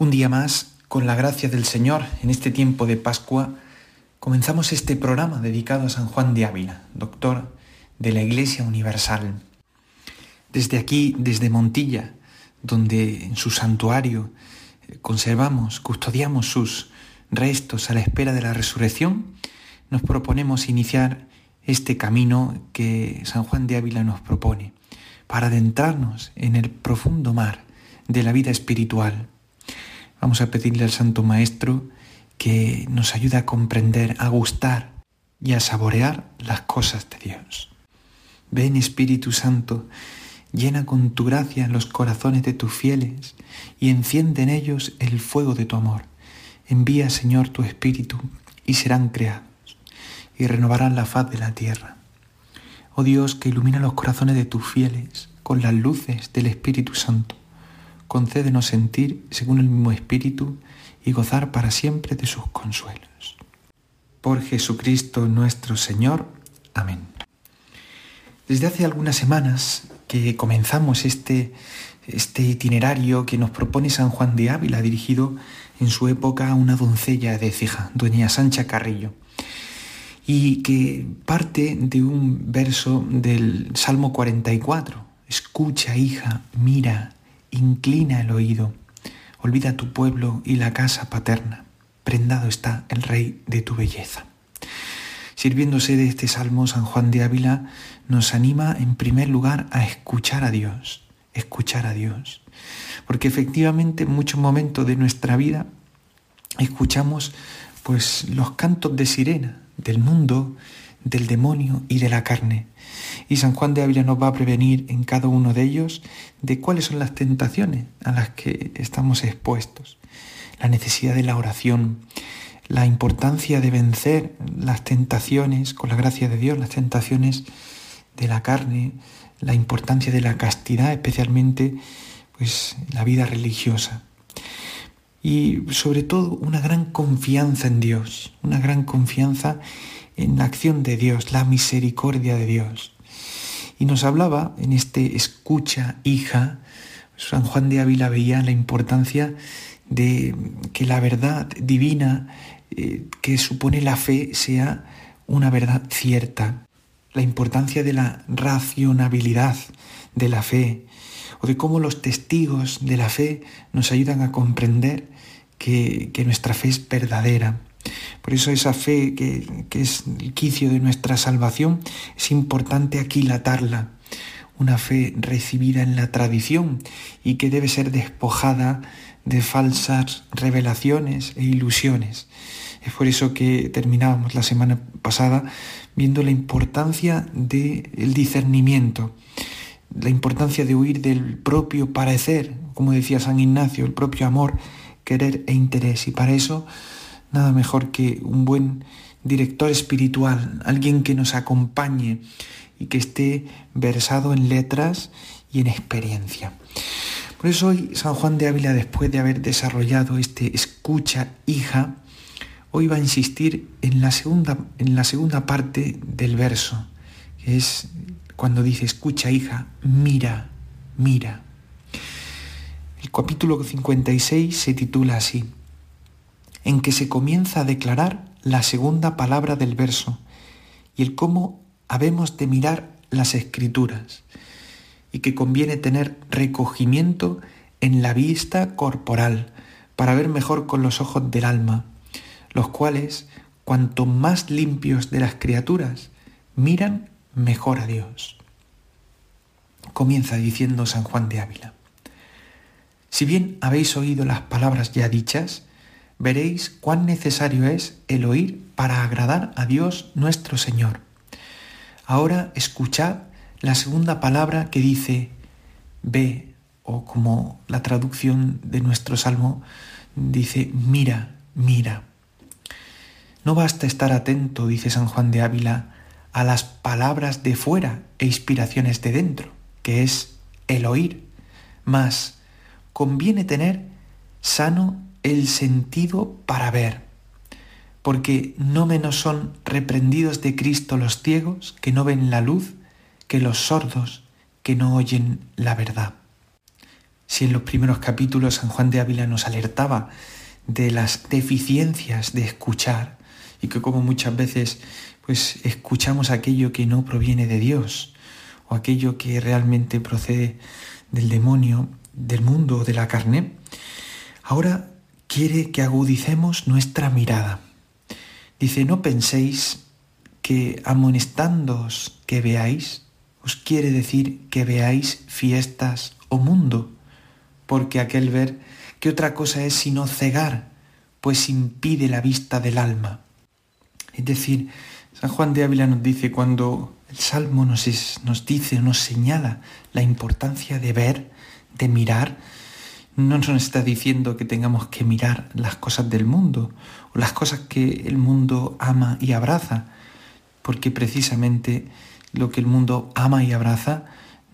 Un día más, con la gracia del Señor, en este tiempo de Pascua, comenzamos este programa dedicado a San Juan de Ávila, doctor de la Iglesia Universal. Desde aquí, desde Montilla, donde en su santuario eh, conservamos, custodiamos sus restos a la espera de la resurrección, nos proponemos iniciar este camino que San Juan de Ávila nos propone, para adentrarnos en el profundo mar de la vida espiritual Vamos a pedirle al Santo Maestro que nos ayude a comprender, a gustar y a saborear las cosas de Dios. Ven Espíritu Santo, llena con tu gracia los corazones de tus fieles y enciende en ellos el fuego de tu amor. Envía, Señor, tu Espíritu y serán creados y renovarán la faz de la tierra. Oh Dios, que ilumina los corazones de tus fieles con las luces del Espíritu Santo concédenos sentir según el mismo Espíritu y gozar para siempre de sus consuelos. Por Jesucristo nuestro Señor. Amén. Desde hace algunas semanas que comenzamos este, este itinerario que nos propone San Juan de Ávila, dirigido en su época a una doncella de Cija, doña Sancha Carrillo, y que parte de un verso del Salmo 44. Escucha, hija, mira, inclina el oído, olvida tu pueblo y la casa paterna, prendado está el Rey de tu belleza. Sirviéndose de este salmo, San Juan de Ávila nos anima en primer lugar a escuchar a Dios, escuchar a Dios. Porque efectivamente en muchos momentos de nuestra vida escuchamos pues los cantos de sirena del mundo, del demonio y de la carne. Y San Juan de Ávila nos va a prevenir en cada uno de ellos de cuáles son las tentaciones a las que estamos expuestos. La necesidad de la oración, la importancia de vencer las tentaciones, con la gracia de Dios, las tentaciones de la carne, la importancia de la castidad, especialmente pues la vida religiosa. Y sobre todo una gran confianza en Dios, una gran confianza en la acción de Dios, la misericordia de Dios. Y nos hablaba en este escucha, hija, San Juan de Ávila veía la importancia de que la verdad divina eh, que supone la fe sea una verdad cierta, la importancia de la racionabilidad de la fe, o de cómo los testigos de la fe nos ayudan a comprender que nuestra fe es verdadera. Por eso esa fe que, es el quicio de nuestra salvación es importante aquilatarla. Una fe recibida en la tradición y que debe ser despojada de falsas revelaciones e ilusiones. Es por eso que terminábamos la semana pasada viendo la importancia del discernimiento, la importancia de huir del propio parecer, como decía San Ignacio, el propio amor, querer e interés. Y para eso nada mejor que un buen director espiritual, alguien que nos acompañe y que esté versado en letras y en experiencia. Por eso hoy San Juan de Ávila, después de haber desarrollado este escucha hija, hoy va a insistir en la segunda, en la segunda parte del verso, que es cuando dice escucha hija, mira, mira. El capítulo 56 se titula así, en que se comienza a declarar la segunda palabra del verso y el cómo habemos de mirar las escrituras y que conviene tener recogimiento en la vista corporal para ver mejor con los ojos del alma, los cuales, cuanto más limpios de las criaturas, miran mejor a Dios. Comienza diciendo San Juan de Ávila. Si bien habéis oído las palabras ya dichas, veréis cuán necesario es el oír para agradar a Dios nuestro Señor. Ahora escuchad la segunda palabra que dice, ve, o como la traducción de nuestro salmo dice, mira, mira. No basta estar atento, dice San Juan de Ávila, a las palabras de fuera e inspiraciones de dentro, que es el oír, mas conviene tener sano el sentido para ver, porque no menos son reprendidos de Cristo los ciegos que no ven la luz que los sordos que no oyen la verdad. Si en los primeros capítulos San Juan de Ávila nos alertaba de las deficiencias de escuchar y que como muchas veces pues escuchamos aquello que no proviene de Dios o aquello que realmente procede del demonio, del mundo o de la carne, ahora quiere que agudicemos nuestra mirada. Dice, no penséis que amonestándoos que veáis, os quiere decir que veáis fiestas o mundo, porque aquel ver, ¿qué otra cosa es sino cegar? Pues impide la vista del alma. Es decir, San Juan de Ávila nos dice cuando el Salmo nos, nos dice, nos señala la importancia de ver, de mirar, no nos está diciendo que tengamos que mirar las cosas del mundo o las cosas que el mundo ama y abraza, porque precisamente lo que el mundo ama y abraza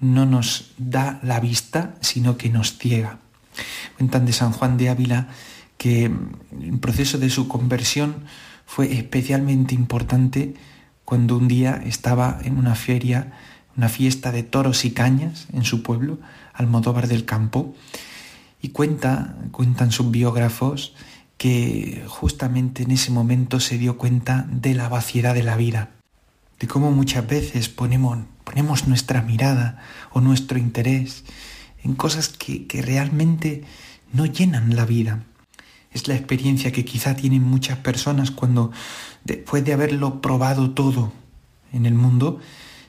no nos da la vista, sino que nos ciega. Cuentan de San Juan de Ávila que el proceso de su conversión fue especialmente importante cuando un día estaba en una feria, una fiesta de toros y cañas en su pueblo, Almodóvar del Campo, y cuenta, cuentan sus biógrafos que justamente en ese momento se dio cuenta de la vaciedad de la vida, de cómo muchas veces ponemos, ponemos nuestra mirada o nuestro interés en cosas que, que realmente no llenan la vida. Es la experiencia que quizá tienen muchas personas cuando después de haberlo probado todo en el mundo,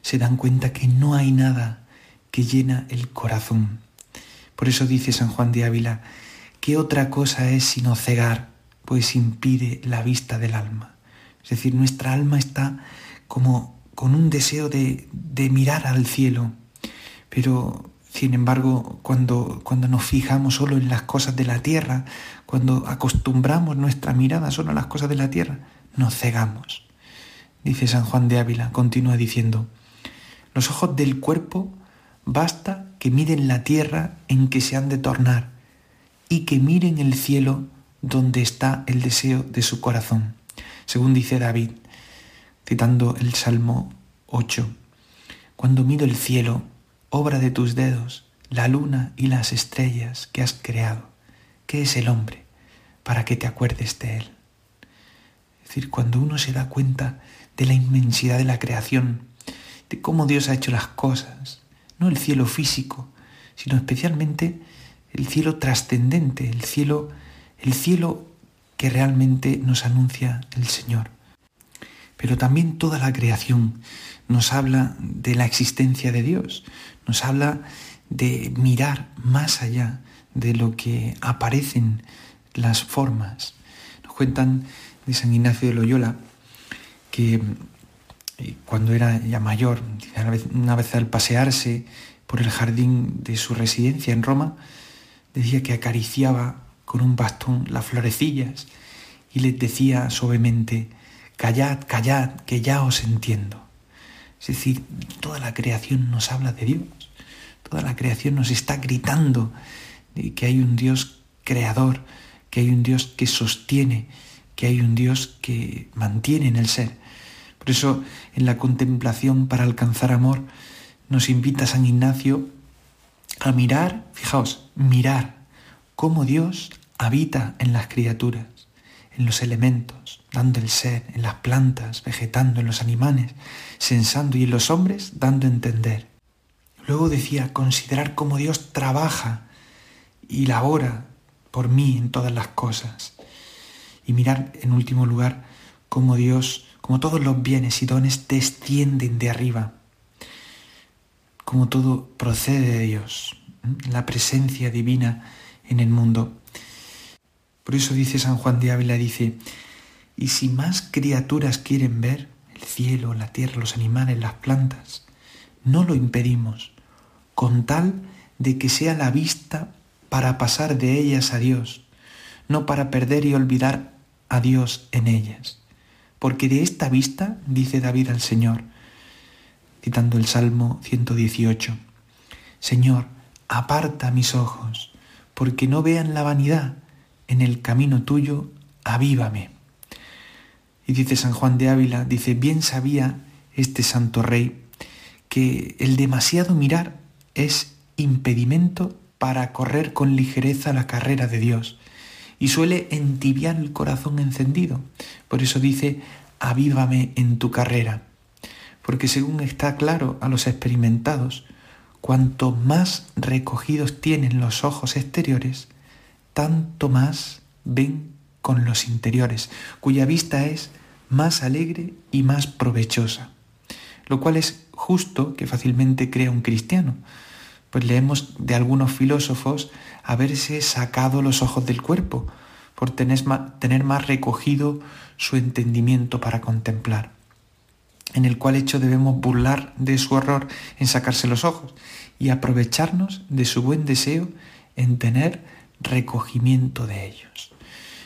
se dan cuenta que no hay nada que llena el corazón. Por eso dice San Juan de Ávila, ¿qué otra cosa es sino cegar? Pues impide la vista del alma. Es decir, nuestra alma está como con un deseo de, de mirar al cielo, pero sin embargo, cuando, cuando nos fijamos solo en las cosas de la tierra, cuando acostumbramos nuestra mirada solo a las cosas de la tierra, nos cegamos. Dice San Juan de Ávila, continúa diciendo, los ojos del cuerpo basta que miren la tierra en que se han de tornar y que miren el cielo donde está el deseo de su corazón. Según dice David, citando el Salmo 8, cuando miro el cielo, obra de tus dedos, la luna y las estrellas que has creado, ¿qué es el hombre para que te acuerdes de él? Es decir, cuando uno se da cuenta de la inmensidad de la creación, de cómo Dios ha hecho las cosas, no el cielo físico, sino especialmente el cielo trascendente, el cielo, el cielo que realmente nos anuncia el Señor. Pero también toda la creación nos habla de la existencia de Dios, nos habla de mirar más allá de lo que aparecen las formas. Nos cuentan de San Ignacio de Loyola que cuando era ya mayor, una vez al pasearse por el jardín de su residencia en Roma, decía que acariciaba con un bastón las florecillas y les decía suavemente, callad, callad, que ya os entiendo. Es decir, toda la creación nos habla de Dios, toda la creación nos está gritando de que hay un Dios creador, que hay un Dios que sostiene, que hay un Dios que mantiene en el ser. Por eso en la contemplación para alcanzar amor nos invita San Ignacio a mirar, fijaos, mirar cómo Dios habita en las criaturas, en los elementos, dando el ser, en las plantas, vegetando, en los animales, sensando y en los hombres, dando entender. Luego decía, considerar cómo Dios trabaja y labora por mí en todas las cosas. Y mirar, en último lugar, cómo Dios como todos los bienes y dones descienden de arriba, como todo procede de Dios, la presencia divina en el mundo. Por eso dice San Juan de Ávila, dice, y si más criaturas quieren ver el cielo, la tierra, los animales, las plantas, no lo impedimos, con tal de que sea la vista para pasar de ellas a Dios, no para perder y olvidar a Dios en ellas. Porque de esta vista, dice David al Señor, citando el Salmo 118, Señor, aparta mis ojos, porque no vean la vanidad, en el camino tuyo, avívame. Y dice San Juan de Ávila, dice, bien sabía este santo rey que el demasiado mirar es impedimento para correr con ligereza la carrera de Dios y suele entibiar el corazón encendido. Por eso dice, avívame en tu carrera. Porque según está claro a los experimentados, cuanto más recogidos tienen los ojos exteriores, tanto más ven con los interiores, cuya vista es más alegre y más provechosa, lo cual es justo que fácilmente crea un cristiano, pues leemos de algunos filósofos haberse sacado los ojos del cuerpo, por tener más, recogido su entendimiento para contemplar, en el cual hecho debemos burlar de su error en sacarse los ojos y aprovecharnos de su buen deseo en tener recogimiento de ellos.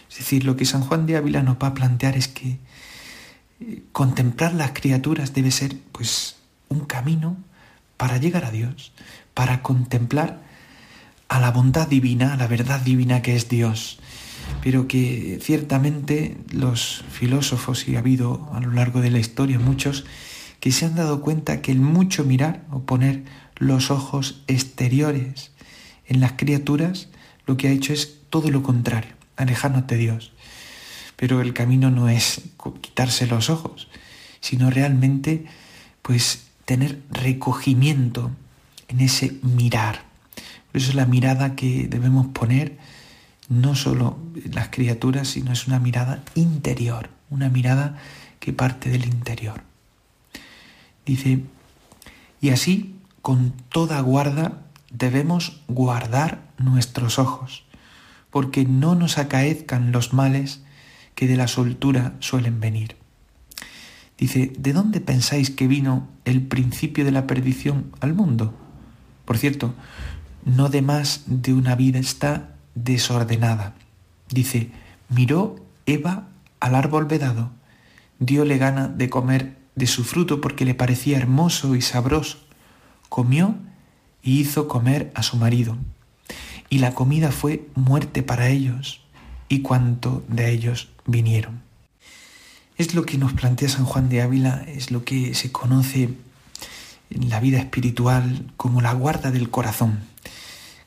Es decir, lo que San Juan de Ávila nos va a plantear es que eh, contemplar las criaturas debe ser pues un camino para llegar a Dios, para contemplar a la bondad divina, a la verdad divina que es Dios, pero que ciertamente los filósofos, y ha habido a lo largo de la historia muchos, que se han dado cuenta que el mucho mirar o poner los ojos exteriores en las criaturas, lo que ha hecho es todo lo contrario, alejarnos de Dios. Pero el camino no es quitarse los ojos, sino realmente pues tener recogimiento en ese mirar. Por eso es la mirada que debemos poner no solo las criaturas, sino es una mirada interior, una mirada que parte del interior. Dice, y así, con toda guarda, debemos guardar nuestros ojos, porque no nos acaezcan los males que de la soltura suelen venir. Dice, ¿de dónde pensáis que vino el principio de la perdición al mundo? Por cierto, no de más de una vida está desordenada. Dice, miró Eva al árbol vedado, diole gana de comer de su fruto porque le parecía hermoso y sabroso. Comió y hizo comer a su marido. Y la comida fue muerte para ellos y cuanto de ellos vinieron. Es lo que nos plantea San Juan de Ávila, es lo que se conoce en la vida espiritual como la guarda del corazón.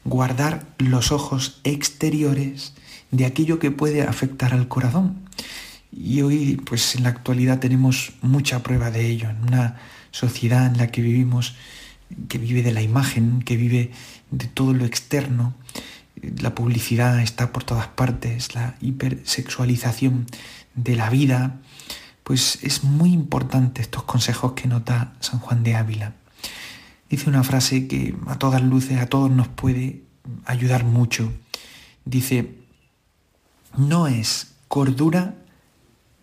Guardar los ojos exteriores de aquello que puede afectar al corazón. Y hoy, pues en la actualidad tenemos mucha prueba de ello, en una sociedad en la que vivimos, que vive de la imagen, que vive de todo lo externo. La publicidad está por todas partes, la hipersexualización de la vida, pues es muy importante estos consejos que nota San Juan de Ávila. Dice una frase que a todas luces, a todos nos puede ayudar mucho. Dice, no es cordura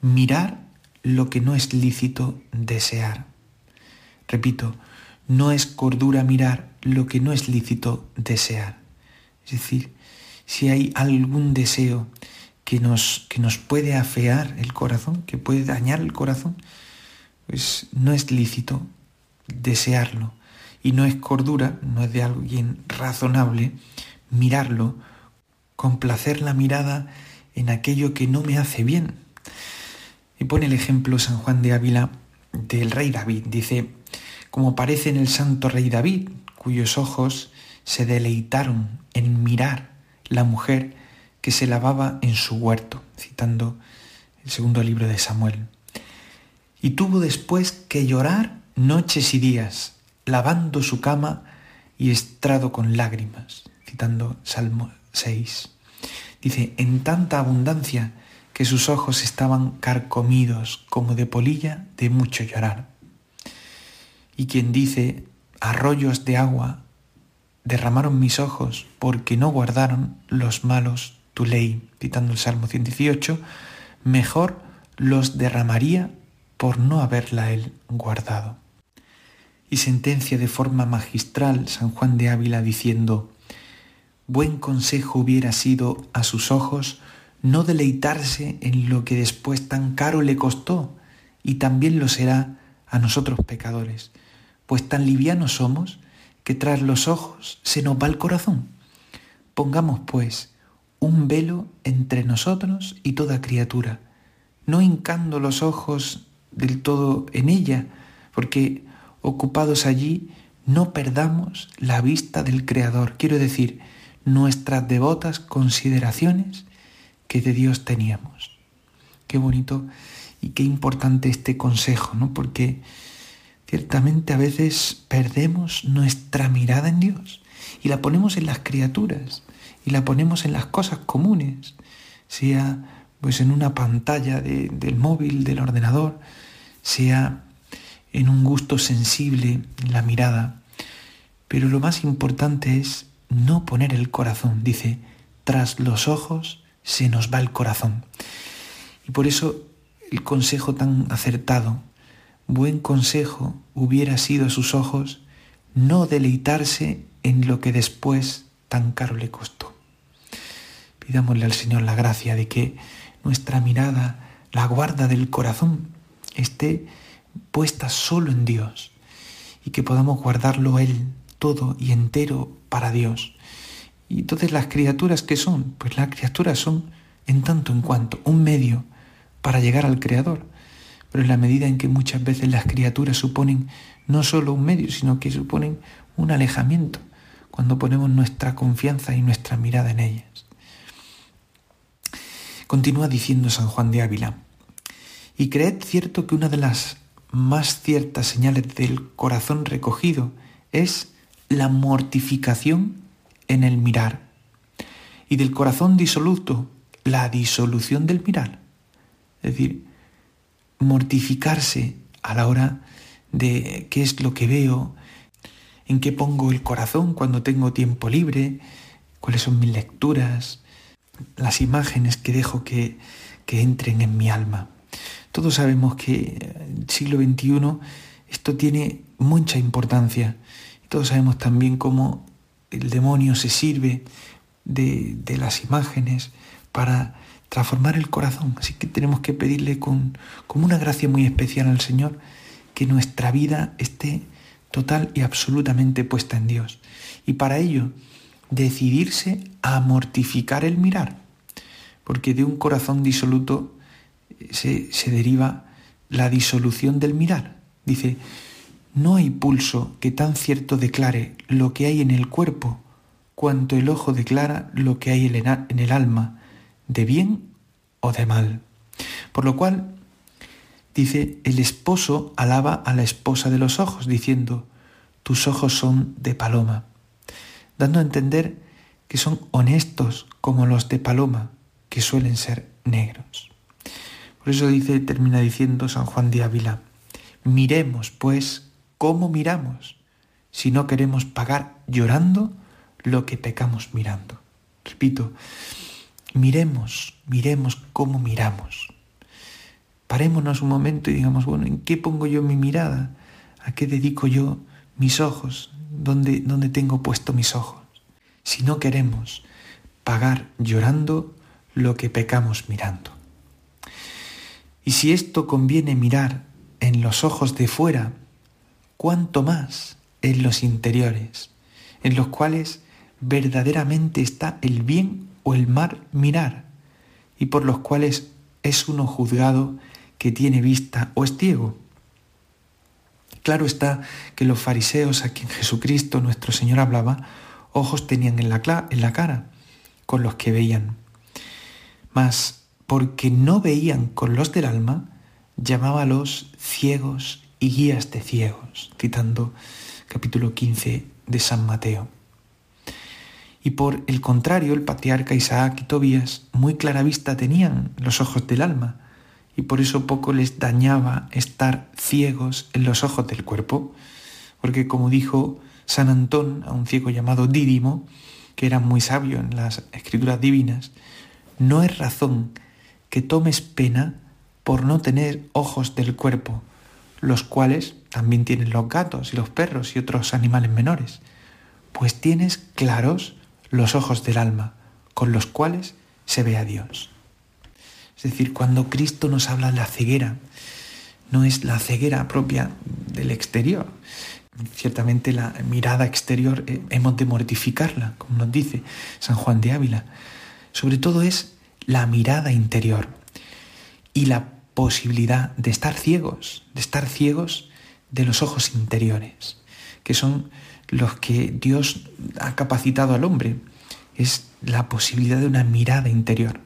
mirar lo que no es lícito desear. Repito, no es cordura mirar lo que no es lícito desear. Es decir, si hay algún deseo que nos, que nos puede afear el corazón, que puede dañar el corazón, pues no es lícito desearlo. Y no es cordura, no es de alguien razonable mirarlo, complacer la mirada en aquello que no me hace bien. Y pone el ejemplo San Juan de Ávila del rey David. Dice, como parece en el santo rey David, cuyos ojos se deleitaron en mirar la mujer que se lavaba en su huerto, citando el segundo libro de Samuel. Y tuvo después que llorar noches y días, lavando su cama y estrado con lágrimas, citando Salmo 6. Dice, en tanta abundancia que sus ojos estaban carcomidos como de polilla de mucho llorar. Y quien dice, arroyos de agua derramaron mis ojos porque no guardaron los malos tu ley, citando el Salmo 118, mejor los derramaría por no haberla él guardado. y sentencia de forma magistral San Juan de Ávila diciendo, buen consejo hubiera sido a sus ojos no deleitarse en lo que después tan caro le costó, y también lo será a nosotros pecadores, pues tan livianos somos que tras los ojos se nos va el corazón. Pongamos, pues, un velo entre nosotros y toda criatura, no hincando los ojos del todo en ella, porque ocupados allí no perdamos la vista del Creador, quiero decir, nuestras devotas consideraciones que de Dios teníamos. Qué bonito y qué importante este consejo, ¿no? Porque ciertamente a veces perdemos nuestra mirada en Dios y la ponemos en las criaturas y la ponemos en las cosas comunes, sea pues en una pantalla del móvil, del ordenador, sea en un gusto sensible en la mirada. Pero lo más importante es no poner el corazón. Dice, tras los ojos se nos va el corazón. Y por eso el consejo tan acertado, buen consejo hubiera sido a sus ojos no deleitarse en lo que después tan caro le costó. Pidámosle al Señor la gracia de que nuestra mirada, la guarda del corazón, esté puesta solo en Dios y que podamos guardarlo Él todo y entero para Dios. Y entonces las criaturas que son, pues las criaturas son en tanto en cuanto un medio para llegar al Creador. Pero en la medida en que muchas veces las criaturas suponen no solo un medio, sino que suponen un alejamiento, cuando ponemos nuestra confianza y nuestra mirada en ellas. Continúa diciendo San Juan de Ávila, y creed cierto que una de las más ciertas señales del corazón recogido es la mortificación en el mirar y del corazón disoluto la disolución del mirar. Es decir, mortificarse a la hora de qué es lo que veo, en qué pongo el corazón cuando tengo tiempo libre, cuáles son mis lecturas, las imágenes que dejo que, que entren en mi alma. Todos sabemos que en el siglo XXI esto tiene mucha importancia. Todos sabemos también cómo el demonio se sirve de, de las imágenes para transformar el corazón. Así que tenemos que pedirle con, como una gracia muy especial al Señor que nuestra vida esté total y absolutamente puesta en Dios. Y para ello, decidirse a mortificar el mirar, porque de un corazón disoluto eh, se, se deriva la disolución del mirar. Dice, no hay pulso que tan cierto declare lo que hay en el cuerpo, cuanto el ojo declara lo que hay en el alma, de bien o de mal. Por lo cual, dice, el esposo alaba a la esposa de los ojos, diciendo, tus ojos son de paloma, dando a entender que son honestos como los de paloma, que suelen ser negros. Por eso dice, termina diciendo San Juan de Ávila, miremos pues cómo miramos, si no queremos pagar llorando lo que pecamos mirando. Repito, miremos, miremos cómo miramos. Parémonos un momento y digamos, bueno, ¿en qué pongo yo mi mirada? ¿A qué dedico yo mis ojos? ¿Dónde, tengo puesto mis ojos? Si no queremos pagar llorando lo que pecamos mirando. Y si esto conviene mirar en los ojos de fuera, cuánto más en los interiores, en los cuales verdaderamente está el bien o el mal mirar, y por los cuales es uno juzgado que tiene vista o es ciego. Claro está que los fariseos a quien Jesucristo nuestro Señor hablaba, ojos tenían en la, en la cara con los que veían. Mas porque no veían con los del alma, llamábalos ciegos y guías de ciegos, citando capítulo 15 de San Mateo. Y por el contrario, el patriarca Isaac y Tobías muy clara vista tenían los ojos del alma, y por eso poco les dañaba estar ciegos en los ojos del cuerpo, porque como dijo San Antón a un ciego llamado Dídimo, que era muy sabio en las escrituras divinas, no es razón que tomes pena por no tener ojos del cuerpo. los cuales también tienen los gatos y los perros y otros animales menores. Pues tienes claros los ojos del alma, con los cuales se ve a Dios. Es decir, cuando Cristo nos habla de la ceguera, no es la ceguera propia del exterior. Ciertamente la mirada exterior eh, hemos de mortificarla, como nos dice San Juan de Ávila. Sobre todo es la mirada interior y la posibilidad de estar ciegos, de estar ciegos de los ojos interiores, que son los que Dios ha capacitado al hombre. Es la posibilidad de una mirada interior.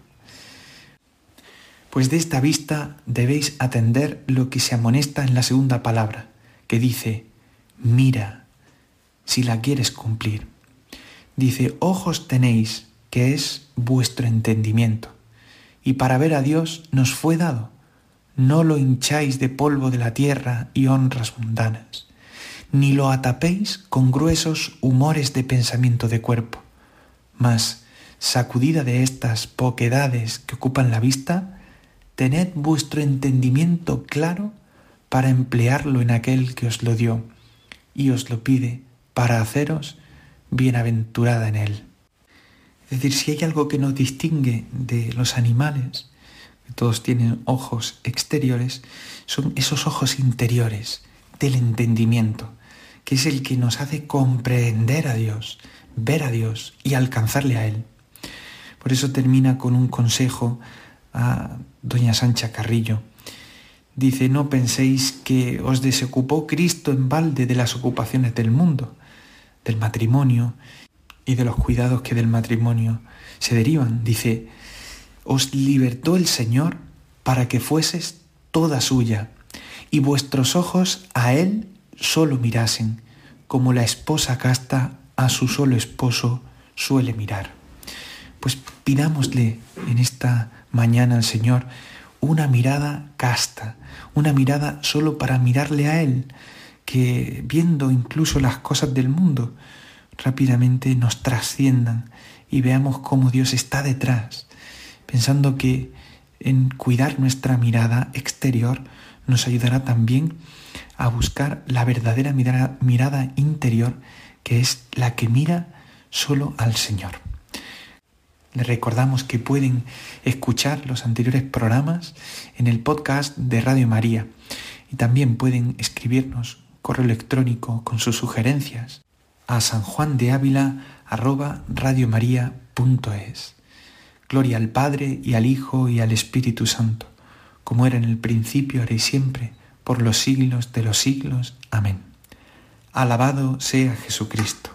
Pues de esta vista debéis atender lo que se amonesta en la segunda palabra, que dice, mira, si la quieres cumplir. Dice, ojos tenéis, que es vuestro entendimiento, y para ver a Dios nos fue dado. No lo hincháis de polvo de la tierra y honras mundanas, ni lo atapéis con gruesos humores de pensamiento de cuerpo, mas, sacudida de estas poquedades que ocupan la vista, tened vuestro entendimiento claro para emplearlo en aquel que os lo dio y os lo pide para haceros bienaventurada en él. Es decir, si hay algo que nos distingue de los animales, que todos tienen ojos exteriores, son esos ojos interiores del entendimiento, que es el que nos hace comprender a Dios, ver a Dios y alcanzarle a Él. Por eso termina con un consejo a doña Sancha Carrillo. Dice, no penséis que os desocupó Cristo en balde de las ocupaciones del mundo, del matrimonio y de los cuidados que del matrimonio se derivan. Dice, os libertó el Señor para que fueses toda suya y vuestros ojos a Él solo mirasen, como la esposa casta a su solo esposo suele mirar. Pues pidámosle en esta mañana al Señor una mirada casta, una mirada solo para mirarle a Él, que viendo incluso las cosas del mundo, rápidamente nos trasciendan y veamos cómo Dios está detrás, pensando que en cuidar nuestra mirada exterior nos ayudará también a buscar la verdadera mirada, interior, que es la que mira solo al Señor. Les recordamos que pueden escuchar los anteriores programas en el podcast de Radio María y también pueden escribirnos correo electrónico con sus sugerencias a sanjuandeávila@radiomaria.es. Gloria al Padre y al Hijo y al Espíritu Santo, como era en el principio, ahora y siempre, por los siglos de los siglos. Amén. Alabado sea Jesucristo.